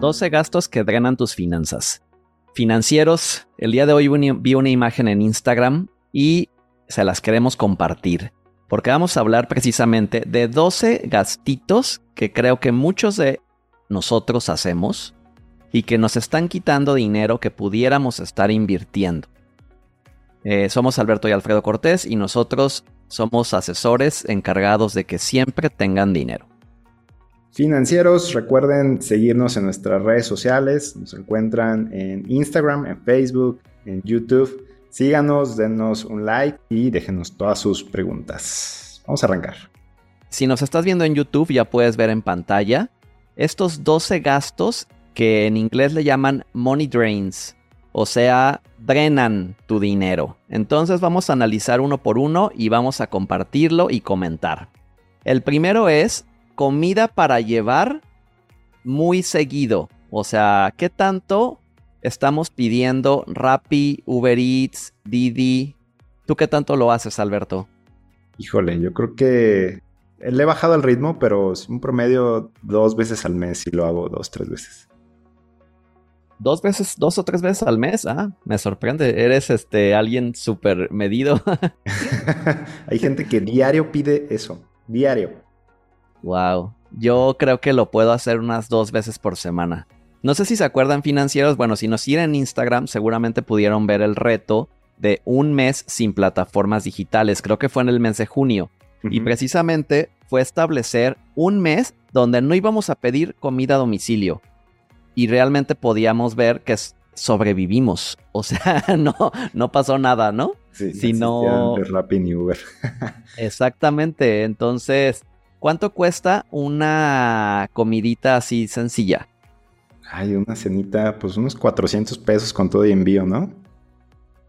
12 gastos que drenan tus finanzas. Financieros, el día de hoy vi una imagen en Instagram y se las queremos compartir, porque vamos a hablar precisamente de 12 gastitos que creo que muchos de nosotros hacemos y que nos están quitando dinero que pudiéramos estar invirtiendo. Eh, somos Alberto y Alfredo Cortés y nosotros somos asesores encargados de que siempre tengan dinero. Financieros, recuerden seguirnos en nuestras redes sociales. Nos encuentran en Instagram, en Facebook, en YouTube. Síganos, denos un like y déjenos todas sus preguntas. Vamos a arrancar. Si nos estás viendo en YouTube, ya puedes ver en pantalla estos 12 gastos que en inglés le llaman money drains, o sea, drenan tu dinero. Entonces vamos a analizar uno por uno y vamos a compartirlo y comentar. El primero es comida para llevar muy seguido. O sea, ¿qué tanto estamos pidiendo Rappi, Uber Eats, Didi? ¿Tú qué tanto lo haces, Alberto? Híjole, yo creo que le he bajado el ritmo, pero es un promedio dos veces al mes y lo hago dos, tres veces. Dos veces, dos o tres veces al mes, ah, me sorprende. Eres este alguien súper medido. Hay gente que diario pide eso, diario. Wow. Yo creo que lo puedo hacer unas dos veces por semana. No sé si se acuerdan financieros, bueno, si nos siguen en Instagram seguramente pudieron ver el reto de un mes sin plataformas digitales, creo que fue en el mes de junio. Y precisamente fue establecer un mes donde no íbamos a pedir comida a domicilio. Y realmente podíamos ver que sobrevivimos. O sea, no, no pasó nada, ¿no? Sí, sino... Rappi ni Uber. Exactamente. Entonces, ¿Cuánto cuesta una comidita así sencilla? Ay, una cenita, pues unos 400 pesos con todo y envío, ¿no?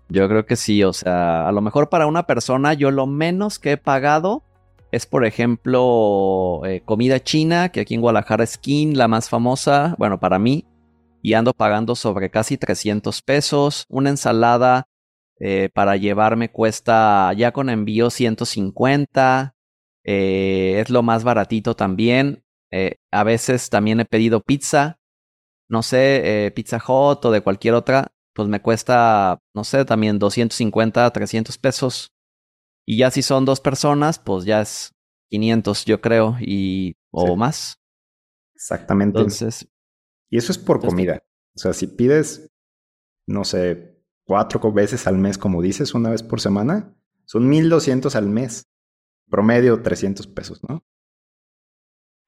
Yo creo que sí, o sea, a lo mejor para una persona yo lo menos que he pagado es, por ejemplo, eh, comida china, que aquí en Guadalajara es Skin, la más famosa, bueno, para mí, y ando pagando sobre casi 300 pesos. Una ensalada eh, para llevarme cuesta ya con envío 150. Eh, es lo más baratito también. Eh, a veces también he pedido pizza. No sé, eh, Pizza Hut o de cualquier otra. Pues me cuesta, no sé, también 250, 300 pesos. Y ya si son dos personas, pues ya es 500, yo creo, y o más. Exactamente. Entonces. Y eso es por comida. O sea, si pides, no sé, cuatro veces al mes, como dices, una vez por semana, son 1200 al mes promedio 300 pesos, ¿no?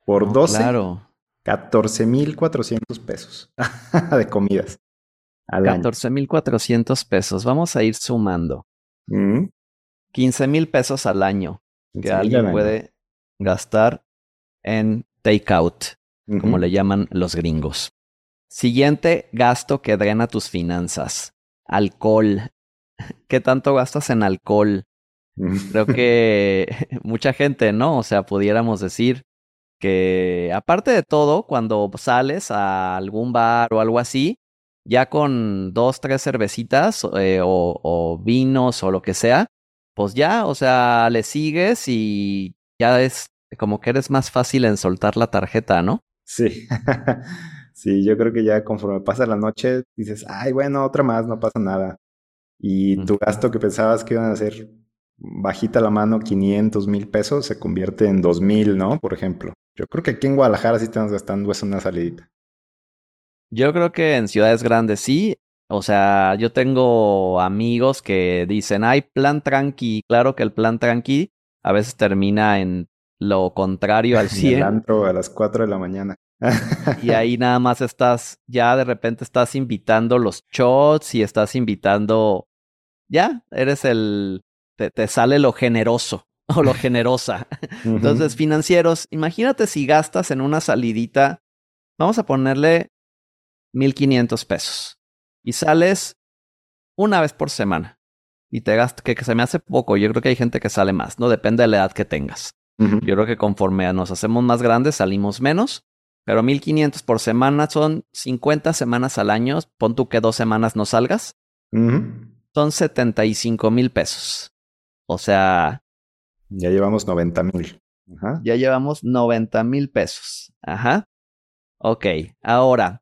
Por 12, claro. 14,400 pesos de comidas. 14,400 pesos. Vamos a ir sumando. 15 mm. mil pesos al año que alguien puede gastar en takeout, como le llaman los gringos. Siguiente gasto que drena tus finanzas. Alcohol. ¿Qué tanto gastas en alcohol? Creo que mucha gente, ¿no? O sea, pudiéramos decir que aparte de todo, cuando sales a algún bar o algo así, ya con dos, tres cervecitas eh, o, vinos o lo que sea, pues ya, o sea, le sigues y ya es como que eres más fácil en soltar la tarjeta, ¿no? Sí. sí, yo creo que ya conforme pasa la noche dices, ay, bueno, otra más, no pasa nada. Y tu gasto que pensabas que iban a ser bajita la mano 500 mil pesos se convierte en 2 mil, ¿no? Por ejemplo. Yo creo que aquí en Guadalajara sí estamos gastando eso una salidita. Yo creo que en ciudades grandes sí. O sea, yo tengo amigos que dicen, hay plan tranqui. Claro que el plan tranqui a veces termina en lo contrario al 100. el a las 4 de la mañana. y ahí nada más estás, ya de repente estás invitando los shots y estás invitando, ya, eres el, te, sale lo generoso o lo generosa. Entonces, financieros, imagínate si gastas en una salidita, vamos a ponerle 1500 pesos y sales una vez por semana y te gastas, que, se me hace poco, yo creo que hay gente que sale más, ¿no? Depende de la edad que tengas. Yo creo que conforme nos hacemos más grandes salimos menos, pero 1500 por semana son 50 semanas al año, pon tú que dos semanas no salgas, son 75 mil pesos. O sea... Ya llevamos 90 mil. Ya llevamos 90 mil pesos. Ajá. Ok, ahora,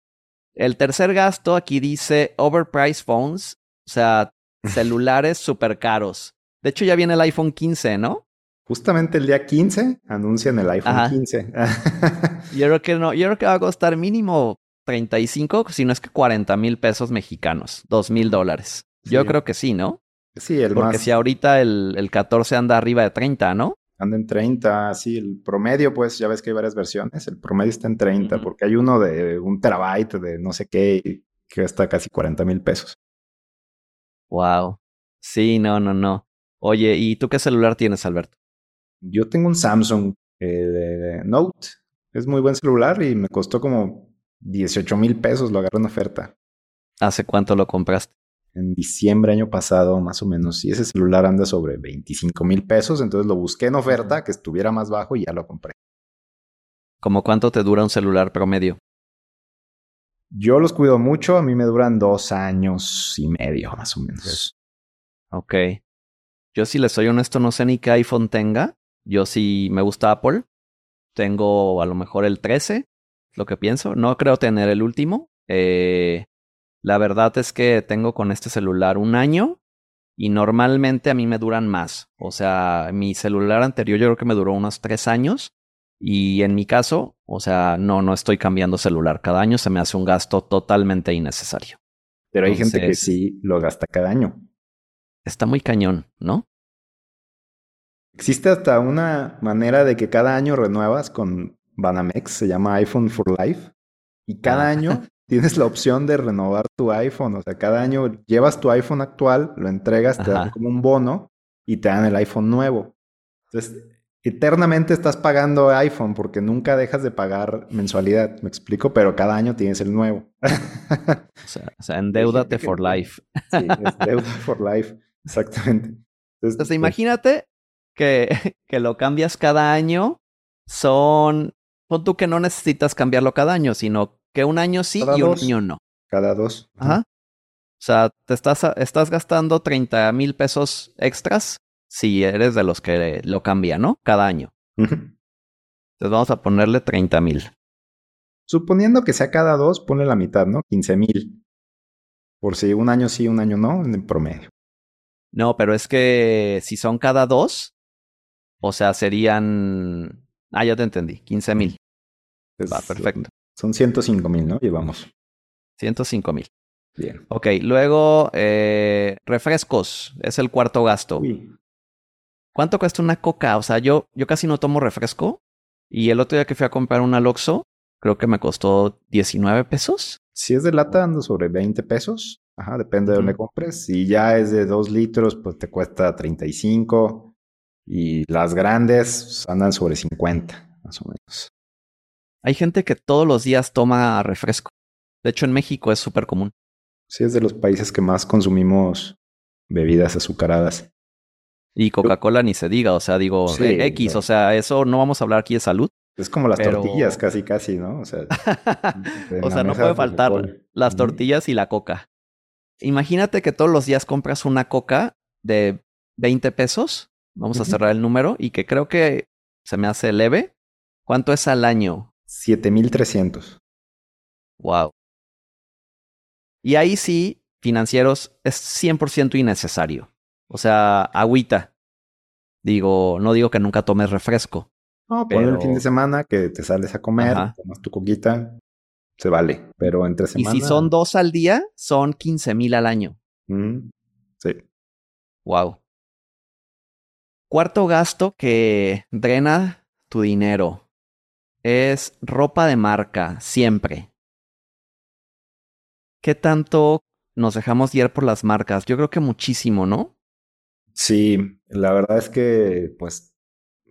el tercer gasto aquí dice overpriced phones, o sea, celulares súper caros. De hecho, ya viene el iPhone 15, ¿no? Justamente el día 15 anuncian el iPhone 15. yo creo que no, yo creo que va a costar mínimo 35, si no es que 40 mil pesos mexicanos, 2 mil dólares. Yo creo que sí, ¿no? Sí, el Porque si ahorita el, el 14 anda arriba de 30, ¿no? Anda en 30, sí, el promedio, pues ya ves que hay varias versiones, el promedio está en 30, porque hay uno de un terabyte de no sé qué que está casi 40 mil pesos. Wow. Sí, no, no, no. Oye, ¿y tú qué celular tienes, Alberto? Yo tengo un Samsung eh, Note. Es muy buen celular y me costó como 18 mil pesos. Lo agarré en oferta. ¿Hace cuánto lo compraste? En diciembre año pasado, más o menos. Y ese celular anda sobre 25 mil pesos. Entonces lo busqué en oferta, que estuviera más bajo y ya lo compré. ¿Cómo cuánto te dura un celular promedio? Yo los cuido mucho. A mí me duran dos años y medio, más o menos. Ok. Yo si les soy honesto, no sé ni qué iPhone tenga. Yo sí me gusta Apple. Tengo a lo mejor el 13, lo que pienso. No creo tener el último. Eh, la verdad es que tengo con este celular un año y normalmente a mí me duran más. O sea, mi celular anterior yo creo que me duró unos tres años y en mi caso, o sea, no, no estoy cambiando celular. Cada año se me hace un gasto totalmente innecesario. Pero hay gente que sí lo gasta cada año. Está muy cañón, ¿no? Existe hasta una manera de que cada año renuevas con Banamex, se llama iPhone for Life, y cada ah. año tienes la opción de renovar tu iPhone, o sea, cada año llevas tu iPhone actual, lo entregas, te dan como un bono y te dan el iPhone nuevo. Entonces, eternamente estás pagando iPhone porque nunca dejas de pagar mensualidad, me explico, pero cada año tienes el nuevo. o, sea, o sea, endeudate for life. sí, es for life, exactamente. Entonces, pues imagínate que, que lo cambias cada año son, pon tú que no necesitas cambiarlo cada año, sino que un año sí y un año no. Cada dos. Ajá. O sea, te estás, estás gastando 30 mil pesos extras si eres de los que lo cambia, ¿no? Cada año. Entonces vamos a ponerle 30 mil. Suponiendo que sea cada dos, ponle la mitad, ¿no? 15 mil. Por si un año sí, un año no, en promedio. No, pero es que si son cada dos, o sea, serían. Ah, ya te entendí. 15 mil. Va, perfecto. Son 105 mil, ¿no? Llevamos. 105 mil. Bien. Ok, luego eh, refrescos. Es el cuarto gasto. ¿Cuánto cuesta una coca? O sea, yo, yo casi no tomo refresco. Y el otro día que fui a comprar un Aloxo, creo que me costó 19 pesos. Si es de lata, ando sobre 20 pesos. Ajá, depende de dónde compres. Si ya es de 2 litros, pues te cuesta 35. Y las grandes andan sobre 50, más o menos. Hay gente que todos los días toma refresco. De hecho, en México es súper común. Sí, es de los países que más consumimos bebidas azucaradas. Y Coca-Cola ni se diga, o sea, digo, eh, X, o sea, eso no vamos a hablar aquí de salud. Es como las tortillas, casi, casi, ¿no? O sea, o sea no puede faltar las tortillas y la coca. Imagínate que todos los días compras una coca de 20 pesos Vamos a cerrar el número y que creo que se me hace leve. ¿Cuánto es al año? 7300. Wow. Y ahí sí, financieros, es 100% innecesario. O sea, agüita. Digo, no digo que nunca tomes refresco. No, pero... el fin de semana que te sales a comer, tomas tu coquita, se vale. Pero entre semana. Y si son dos al día, son 15 mil al año. sí. Wow. Cuarto gasto que drena tu dinero es ropa de marca, siempre. ¿Qué tanto nos dejamos guiar por las marcas? Yo creo que muchísimo, ¿no? Sí, la verdad es que pues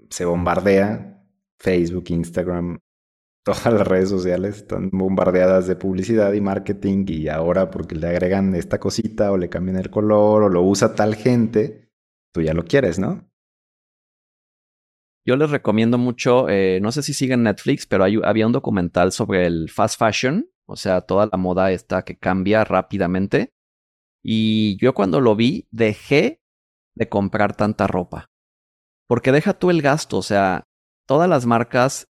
se bombardea Facebook, Instagram, todas las redes sociales están bombardeadas de publicidad y marketing y ahora porque le agregan esta cosita o le cambian el color o lo usa tal gente, tú ya lo quieres, ¿no? Yo les recomiendo mucho, eh, no sé si siguen Netflix, pero había un documental sobre el fast fashion, o sea, toda la moda esta que cambia rápidamente. Y yo cuando lo vi, dejé de comprar tanta ropa. Porque deja tú el gasto, o sea, todas las marcas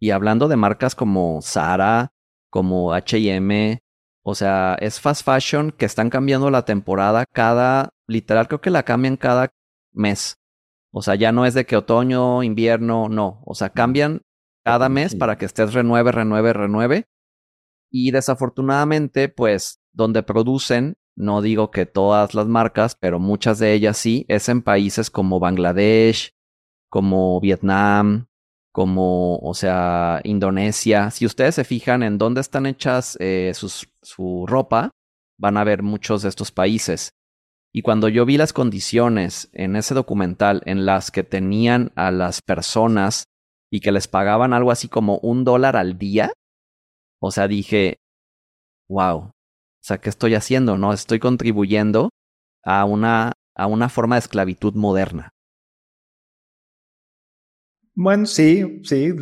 Y hablando de marcas como Zara, como HM, o sea, es fast fashion que están cambiando la temporada cada, literal creo que la cambian cada mes. O sea, ya no es de que otoño, invierno, no. O sea, cambian cada mes para que estés renueve, renueve, renueve. Y desafortunadamente, pues, donde producen, no digo que todas las marcas, pero muchas de ellas sí, es en países como Bangladesh, como Vietnam, como, o sea, Indonesia. Si ustedes se fijan en dónde están hechas eh, su ropa, van a ver muchos de estos países. Y cuando yo vi las condiciones en ese documental en las que tenían a las personas y que les pagaban algo así como un dólar al día, o sea, dije, wow, o sea, ¿qué estoy haciendo? No, estoy contribuyendo a una, a una forma de esclavitud moderna. Bueno, sí, sí,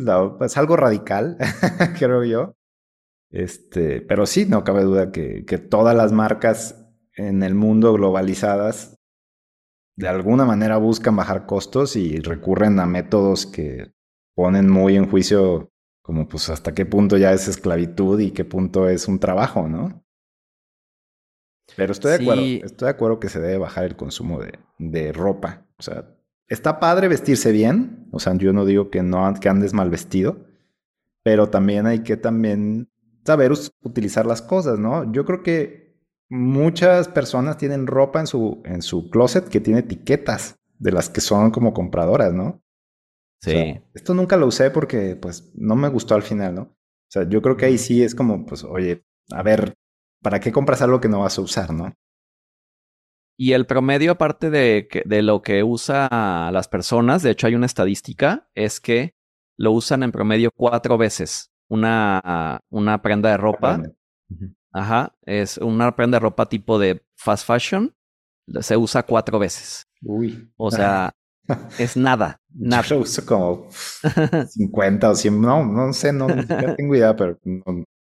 es algo radical, creo yo. Este, pero sí, no cabe duda que, que todas las marcas en el mundo globalizadas de alguna manera buscan bajar costos y recurren a métodos que ponen muy en juicio como pues hasta qué punto ya es esclavitud y qué punto es un trabajo, ¿no? Pero estoy de acuerdo, estoy de acuerdo que se debe bajar el consumo de, de, ropa. O sea, está padre vestirse bien, o sea, yo no digo que no que andes mal vestido, pero también hay que también saber utilizar las cosas, ¿no? Yo creo que muchas personas tienen ropa en su, en su closet que tiene etiquetas de las que son como compradoras, ¿no? Sí. esto nunca lo usé porque pues no me gustó al final, ¿no? O sea, yo creo que ahí sí es como, pues, oye, a ver, ¿para qué compras algo que no vas a usar, no? Y el promedio, aparte de, de lo que usa las personas, de hecho hay una estadística, es que lo usan en promedio cuatro veces una, una prenda de ropa. Ajá, es una prenda de ropa tipo de fast fashion. Se usa cuatro veces. Uy. O sea, es nada, nada. Yo uso como 50 o 100, no, no sé, no, tengo idea, pero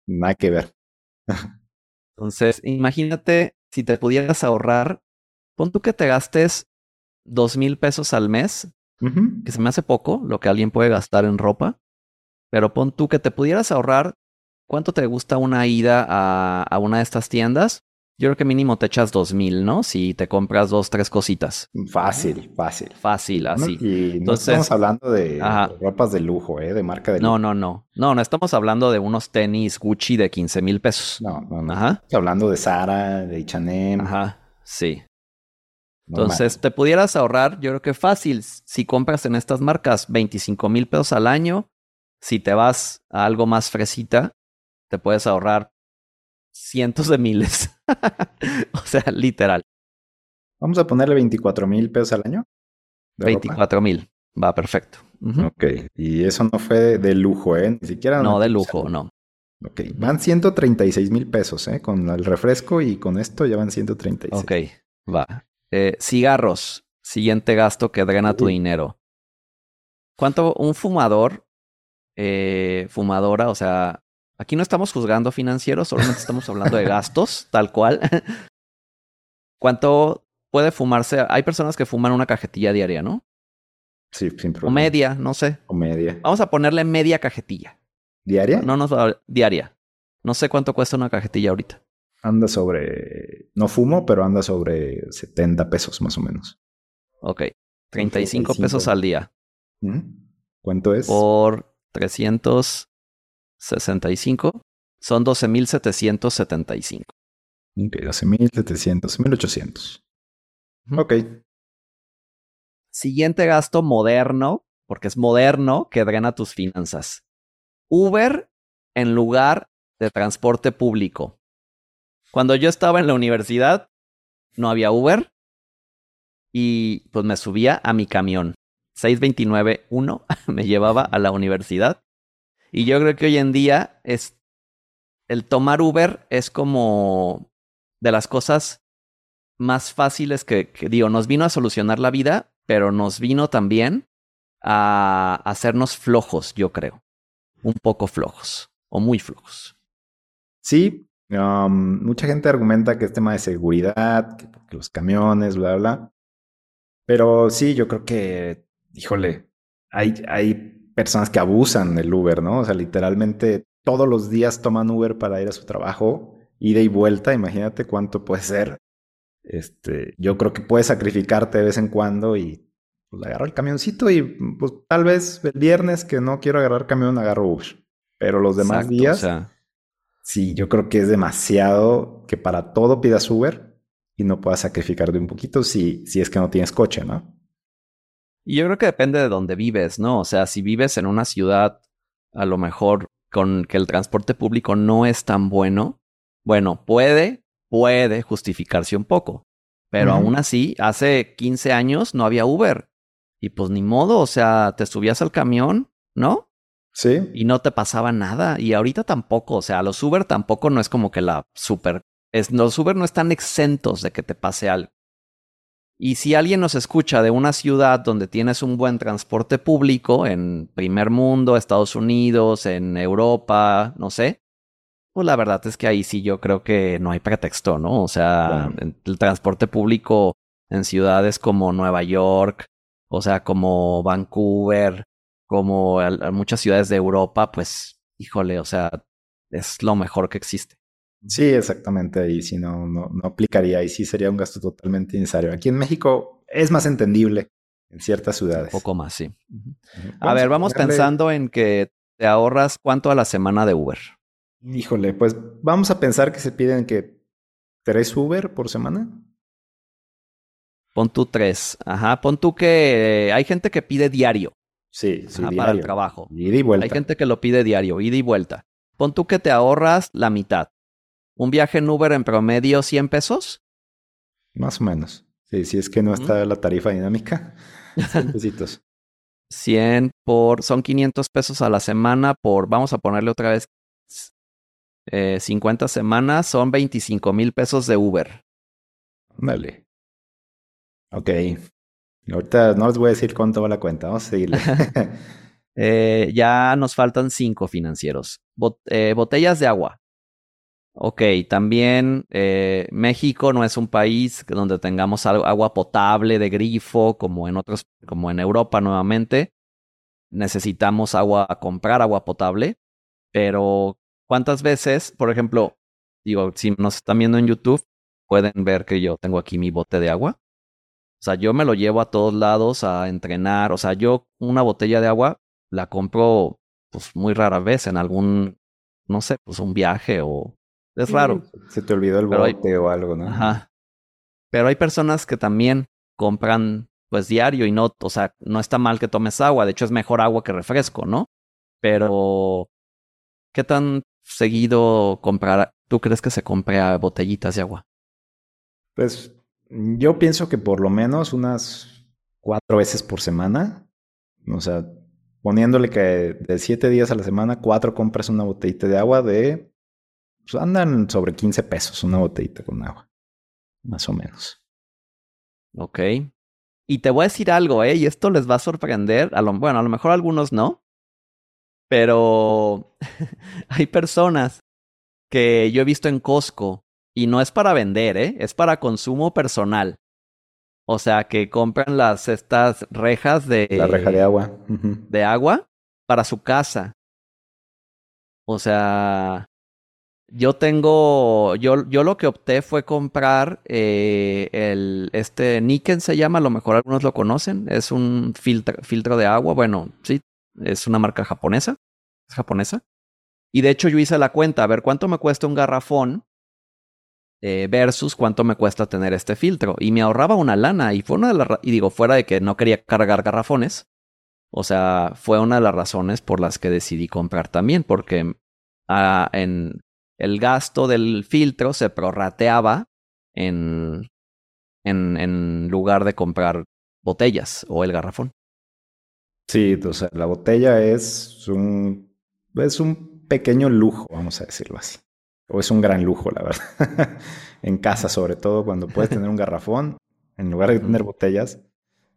nada que ver. Entonces, imagínate si te pudieras ahorrar, pon tú que te gastes dos mil pesos al mes, que se me hace poco lo que alguien puede gastar en ropa, pero pon tú que te pudieras ahorrar ¿Cuánto te gusta una ida a, una de estas tiendas? Yo creo que mínimo te echas dos mil, ¿no? Si te compras dos, tres cositas. Fácil, fácil. Fácil, así. y no estamos hablando de ropas de lujo, ¿eh? De marca de lujo. No, no, no. No, no estamos hablando de unos tenis Gucci de 15 mil pesos. No, no, no. Ajá. Estamos hablando de Zara, de H&M. Ajá, sí. Entonces, te pudieras ahorrar, yo creo que fácil, si compras en estas marcas 25 mil pesos al año, si te vas a algo más fresita, te puedes ahorrar cientos de miles. o sea, literal. Vamos a ponerle 24 mil pesos al año. 24 mil. Va, perfecto. Ok. Y eso no fue de lujo, ¿eh? Ni siquiera. No, de lujo, no. Ok. Van 136 mil pesos, ¿eh? Con el refresco y con esto ya van 136. Ok. Va. Eh, cigarros. Siguiente gasto que drena tu dinero. ¿Cuánto un fumador, eh, fumadora, o sea, Aquí no estamos juzgando financieros, solamente estamos hablando de gastos, tal cual. ¿Cuánto puede fumarse? Hay personas que fuman una cajetilla diaria, ¿no? Sí, sin problema. O media, no sé. O media. Vamos a ponerle media cajetilla. ¿Diaria? No, no, diaria. No sé cuánto cuesta una cajetilla ahorita. Anda sobre. No fumo, pero anda sobre 70 pesos más o menos. Ok. 35, pesos al día. ¿Cuánto es? Por 300. 65 son 12.775. Ok, 12.700, 1.800. Ok. Siguiente gasto moderno, porque es moderno, que drena tus finanzas. Uber en lugar de transporte público. Cuando yo estaba en la universidad, no había Uber y pues me subía a mi camión. 629-1 me llevaba a la universidad y yo creo que hoy en día es el tomar Uber es como de las cosas más fáciles que, digo, nos vino a solucionar la vida, pero nos vino también a hacernos flojos, yo creo. Un poco flojos o muy flojos. Sí, um, mucha gente argumenta que es tema de seguridad, que, los camiones, bla, bla. Pero sí, yo creo que, híjole, hay, hay personas que abusan del Uber, ¿no? O sea, literalmente todos los días toman Uber para ir a su trabajo, ida y vuelta, imagínate cuánto puede ser. Este, yo creo que puedes sacrificarte de vez en cuando y pues agarro el camioncito y pues tal vez el viernes que no quiero agarrar camión agarro Uber. Pero los demás días, sí, yo creo que es demasiado que para todo pidas Uber y no puedas sacrificarte un poquito si, si es que no tienes coche, ¿no? Y yo creo que depende de dónde vives, ¿no? O sea, si vives en una ciudad, a lo mejor con que el transporte público no es tan bueno, bueno, puede, puede justificarse un poco. Pero aún así, hace 15 años no había Uber. Y pues ni modo, o sea, te subías al camión, ¿no? Sí. Y no te pasaba nada. Y ahorita tampoco, o sea, los Uber tampoco no es como que la super... Es, los Uber no están exentos de que te pase algo. Y si alguien nos escucha de una ciudad donde tienes un buen transporte público, en primer mundo, Estados Unidos, en Europa, no sé, pues la verdad es que ahí sí yo creo que no hay pretexto, ¿no? O sea, el transporte público en ciudades como Nueva York, o sea, como Vancouver, como muchas ciudades de Europa, pues, híjole, o sea, es lo mejor que existe. Sí, exactamente. Y si no, no, no aplicaría y sí sería un gasto totalmente innecesario. Aquí en México es más entendible en ciertas ciudades. Un poco más, sí. A ver, vamos pensando en que te ahorras cuánto a la semana de Uber. Híjole, pues vamos a pensar que se piden que tres Uber por semana. Pon tú tres. Ajá, pon tú que hay gente que pide diario. Sí, sí, Para el trabajo. Ida y vuelta. Hay gente que lo pide diario, ida y vuelta. Pon tú que te ahorras la mitad. ¿Un viaje en Uber en promedio 100 pesos? Más o menos. Sí, si es que no está la tarifa dinámica. 100 pesitos. 100 por, son 500 pesos a la semana por, vamos a ponerle otra vez, 50 eh, semanas, son 25 mil pesos de Uber. Vale. Ok. Ahorita no les voy a decir cuánto va la cuenta, vamos a seguirle. Eh, ya nos faltan cinco financieros. Eh, botellas de agua. Ok, también eh, México no es un país donde tengamos agua potable de grifo como en otros, como en Europa nuevamente. Necesitamos agua, comprar agua potable, pero ¿cuántas veces, por ejemplo, digo, si nos están viendo en YouTube, pueden ver que yo tengo aquí mi bote de agua? O sea, yo me lo llevo a todos lados a entrenar. O sea, yo una botella de agua la compro pues muy rara vez en algún, no sé, pues un viaje o es raro. Se te olvidó el bote o algo, ¿no? Ajá. Pero hay personas que también compran pues diario y no, o sea, no está mal que tomes agua, de hecho es mejor agua que refresco, ¿no? Pero ¿qué tan seguido comprar tú crees que se compra botellitas de agua? Pues yo pienso que por lo menos unas cuatro veces por semana, o sea, poniéndole que de siete días a la semana, cuatro compras una botellita de agua de pues andan sobre 15 pesos una botellita con agua. Más o menos. Ok. Y te voy a decir algo, ¿eh? Y esto les va a sorprender. A lo, bueno, a lo mejor a algunos no. Pero hay personas que yo he visto en Costco y no es para vender, ¿eh? Es para consumo personal. O sea, que compran las estas rejas de la reja de agua, de agua para su casa. O sea, yo tengo, yo, yo lo que opté fue comprar eh, el, este Niken se llama, a lo mejor algunos lo conocen, es un filtro, filtro de agua, bueno, sí, es una marca japonesa, es japonesa. Y de hecho yo hice la cuenta, a ver cuánto me cuesta un garrafón eh, versus cuánto me cuesta tener este filtro. Y me ahorraba una lana y fue una de las, y digo, fuera de que no quería cargar garrafones, o sea, fue una de las razones por las que decidí comprar también, porque ah, en, el gasto del filtro se prorrateaba en, en, en lugar de comprar botellas o el garrafón. Sí, o sea, la botella es un, es un pequeño lujo, vamos a decirlo así. O es un gran lujo, la verdad. en casa, sobre todo, cuando puedes tener un garrafón, en lugar de tener botellas,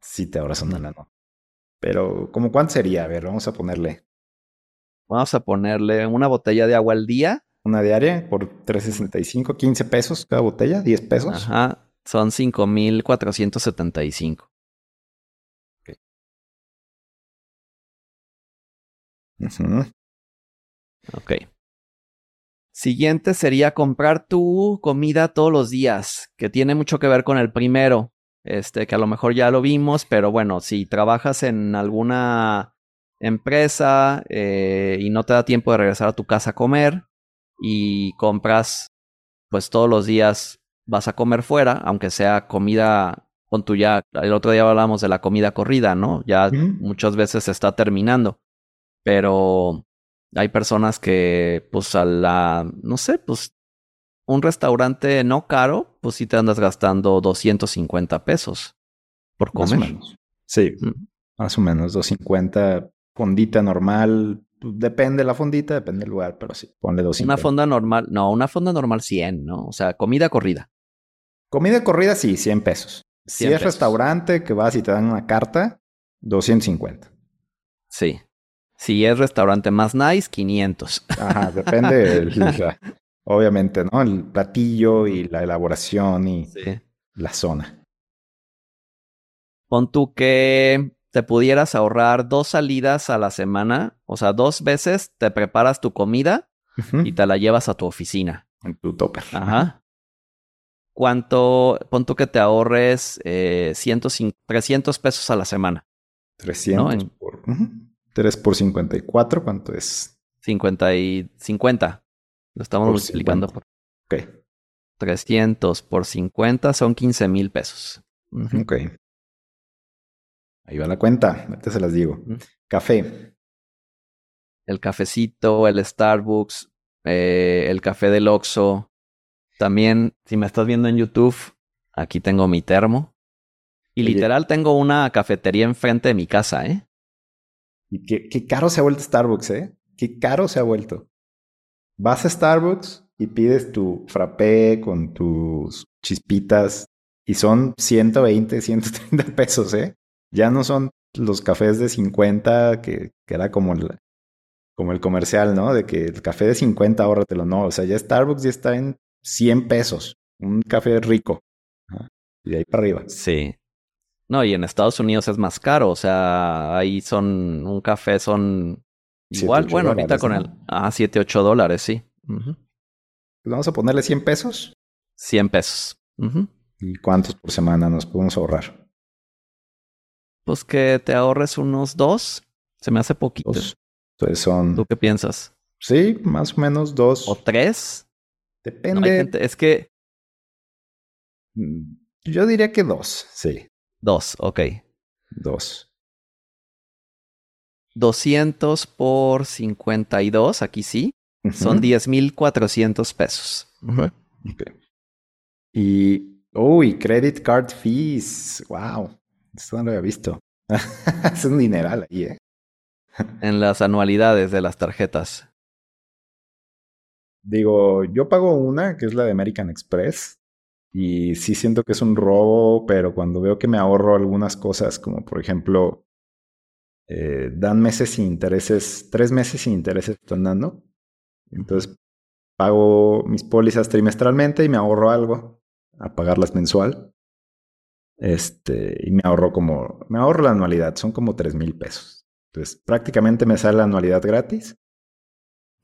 sí te ahorras una lana. Pero, ¿cómo cuánto sería? A ver, vamos a ponerle. Vamos a ponerle una botella de agua al día una diaria por 365, 15 pesos cada botella, 10 pesos. Ajá, son 5475. Ok. Siguiente sería comprar tu comida todos los días, que tiene mucho que ver con el primero. Este, que a lo mejor ya lo vimos, pero bueno, si trabajas en alguna empresa eh, y no te da tiempo de regresar a tu casa a comer y compras, pues todos los días vas a comer fuera, aunque sea comida con tu ya, el otro día hablamos de la comida corrida, ¿no? Ya muchas veces se está terminando, pero hay personas que, pues a la, no sé, pues un restaurante no caro, pues sí te andas gastando 250 pesos por comer. Más o menos. Sí, más o menos 250 fondita normal. Pues, depende la fondita, depende del lugar, pero sí, ponle 250. Una fonda normal, no, una fonda normal 100, ¿no? O sea, comida corrida. Comida corrida sí, 100 pesos. Si es restaurante que vas y te dan una carta, 250. Sí. Si es restaurante más nice, 500. Ajá, depende. obviamente, ¿no? El platillo y la elaboración y la zona. Pon tú que te pudieras ahorrar dos salidas a la semana, o sea, dos veces te preparas tu comida y te la llevas a tu oficina. En tu topper. Ajá. ¿Cuánto, pon tú que te ahorres eh, 300 pesos a la semana? 300 por, 3 por 54, ¿cuánto es? 50 y 50. Lo estamos multiplicando por. Ok. 300 por 50 son 15 mil pesos. Ok. Ahí va la cuenta, ahorita se las digo. Café. El cafecito, el Starbucks, eh, el café del Oxxo. También, si me estás viendo en YouTube, aquí tengo mi termo. Y literal tengo una cafetería enfrente de mi casa, ¿eh? Y qué, qué caro se ha vuelto Starbucks, ¿eh? Qué caro se ha vuelto. Vas a Starbucks y pides tu frappé con tus chispitas y son 120, 130 pesos, ¿eh? Ya no son los cafés de 50 que, que era como el, como el comercial, ¿no? De que el café de 50 ahórratelo. No, o sea, ya Starbucks ya está en 100 pesos. Un café rico. Y de ahí para arriba. Sí. No, y en Estados Unidos es más caro. O sea, ahí son, un café son igual, bueno, ahorita con el, ah, 7, 8 dólares, sí. Pues vamos a ponerle 100 pesos. 100 pesos. ¿Y cuántos por semana nos podemos ahorrar? Pues que te ahorres unos dos. Se me hace poquito. Entonces son. ¿Tú qué piensas? Sí, más o menos dos. ¿O tres? Depende. es que. Mm, yo diría que dos, sí. Dos, ok. Dos. 200 por 52, aquí sí, son 10,400 pesos. Okay. Y, uy, credit card fees. Wow. Esto no lo había visto. es un dineral ahí, ¿eh? en las anualidades de las tarjetas. Digo, yo pago una, que es la de American Express. Y sí siento que es un robo, pero cuando veo que me ahorro algunas cosas, como por ejemplo, eh, dan meses sin intereses, tres meses sin intereses están dando. Entonces pago mis pólizas trimestralmente y me ahorro algo a pagarlas mensual. Este, y me ahorro como, me ahorro la anualidad, son como tres mil pesos. Entonces, prácticamente me sale la anualidad gratis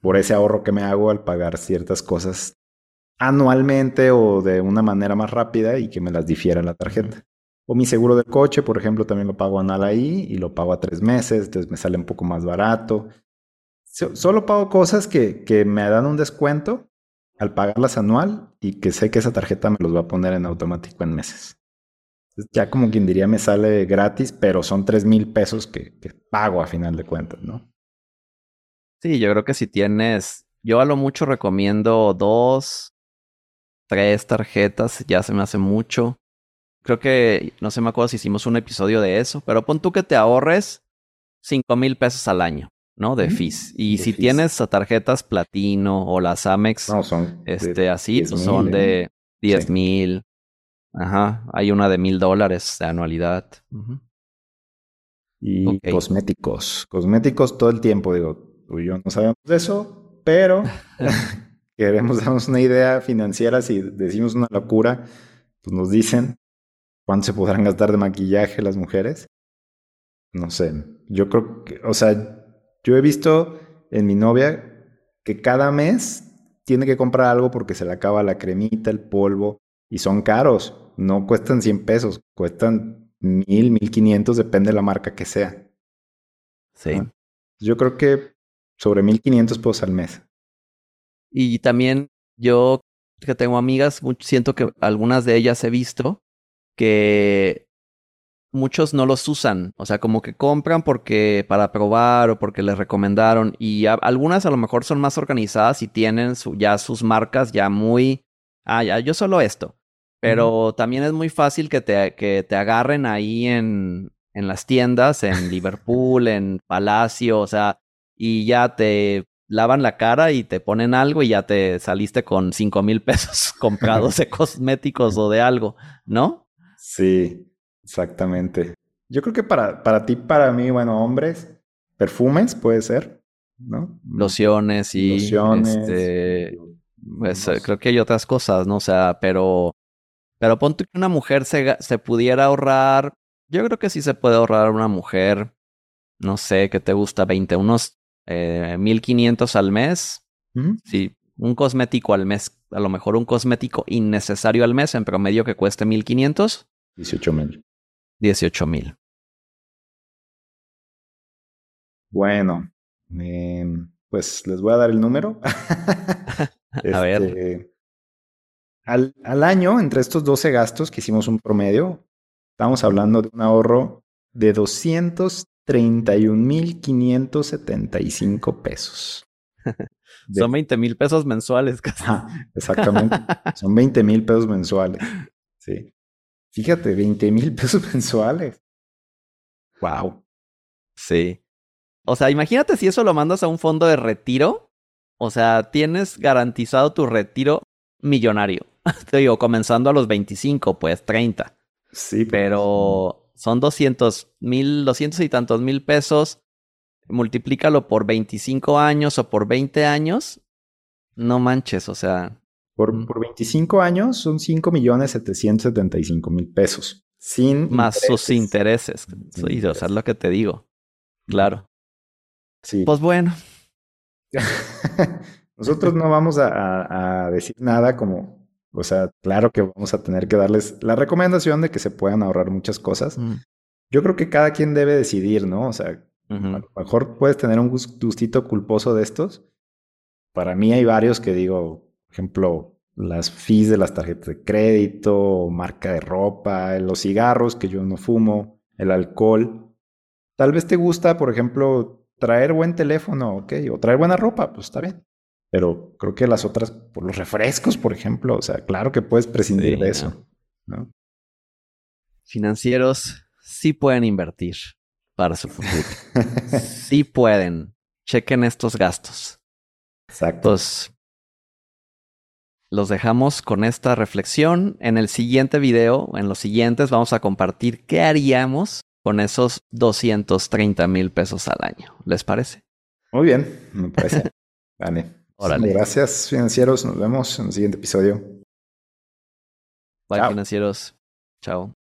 por ese ahorro que me hago al pagar ciertas cosas anualmente o de una manera más rápida y que me las difiera la tarjeta. O mi seguro del coche, por ejemplo, también lo pago anual ahí y lo pago a tres meses, entonces me sale un poco más barato. Solo pago cosas que, que me dan un descuento al pagarlas anual y que sé que esa tarjeta me los va a poner en automático en meses ya como quien diría me sale gratis, pero son tres mil pesos que, pago a final de cuentas, ¿no? Sí, yo creo que si tienes, yo a lo mucho recomiendo dos, tres tarjetas, ya se me hace mucho. Creo que, no sé me acuerdo si hicimos un episodio de eso, pero pon tú que te ahorres cinco mil pesos al año, ¿no? De fees. Y si tienes tarjetas platino o las Amex, no, son este, así, pues son de ¿eh? diez mil. Ajá, hay una de mil dólares de anualidad. Y cosméticos. Cosméticos todo el tiempo, digo, tú y yo no sabemos de eso, pero queremos darnos una idea financiera. Si decimos una locura, pues nos dicen cuánto se podrán gastar de maquillaje las mujeres. No sé, yo creo que, o sea, Yo he visto en mi novia que cada mes tiene que comprar algo porque se le acaba la cremita, el polvo, y son caros. No cuestan 100 pesos, cuestan mil, mil quinientos, depende de la marca que sea. Sí. Yo creo que sobre 1500 pesos al mes. Y también yo que tengo amigas, siento que algunas de ellas he visto que muchos no los usan, o sea, como que compran porque para probar o porque les recomendaron y algunas a lo mejor son más organizadas y tienen ya sus marcas ya muy, ah, ya yo solo esto, pero también es muy fácil que te, que te agarren ahí en, en las tiendas, en Liverpool, en Palacio, o sea, y ya te lavan la cara y te ponen algo y ya te saliste con cinco mil pesos comprados de cosméticos o de algo, ¿no? Sí, exactamente. Yo creo que para, para ti, para mí, bueno, hombres, perfumes puede ser, ¿no? Lociones y Lociones, este, pues creo que hay otras cosas, ¿no? O sea, pero, pero ponte que una mujer se, se pudiera ahorrar, yo creo que sí se puede ahorrar una mujer, no sé, que te gusta 20, unos eh, 1500 al mes. Sí, un cosmético al mes, a lo mejor un cosmético innecesario al mes, en promedio que cueste 1500. 18 mil. 18 mil. Bueno, em, pues les voy a dar el número. a ver. Al, al, año, entre estos 12 gastos que hicimos un promedio, estamos hablando de un ahorro de 200 31.575 pesos. Son 20 mil pesos mensuales casi. exactamente. Son 20 mil pesos mensuales. Sí. Fíjate, 20 mil pesos mensuales. Wow. Sí. O sea, imagínate si eso lo mandas a un fondo de retiro. O sea, tienes garantizado tu retiro millonario. Te digo, comenzando a los 25, pues 30. Sí. Pero son 200 mil, 200 y tantos mil pesos, multiplícalo por 25 años o por 20 años, no manches, o sea. Por, mm. por 25 años son 5 millones 775 mil pesos. Sin Más sus intereses. Sí, o sea, es lo que te digo. Claro. Sí. Pues bueno. Nosotros no vamos a, a decir nada como o sea, claro que vamos a tener que darles la recomendación de que se puedan ahorrar muchas cosas. Mm. Yo creo que cada quien debe decidir, ¿no? O sea, a lo mejor puedes tener un gustito culposo de estos. Para mí hay varios que digo, por ejemplo, las fees de las tarjetas de crédito, marca de ropa, los cigarros que yo no fumo, el alcohol. Tal vez te gusta, por ejemplo, traer buen teléfono, ok, o traer buena ropa, pues está bien. Pero creo que las otras, por los refrescos, por ejemplo, o sea, claro que puedes prescindir de eso. ¿no? Financieros sí pueden invertir para su futuro. sí pueden. Chequen estos gastos. Exacto. Pues los dejamos con esta reflexión. En el siguiente video, en los siguientes, vamos a compartir qué haríamos con esos 230 mil pesos al año. ¿Les parece? Muy bien, me parece. vale. Gracias, financieros. Nos vemos en el siguiente episodio. Bye, financieros. Chao.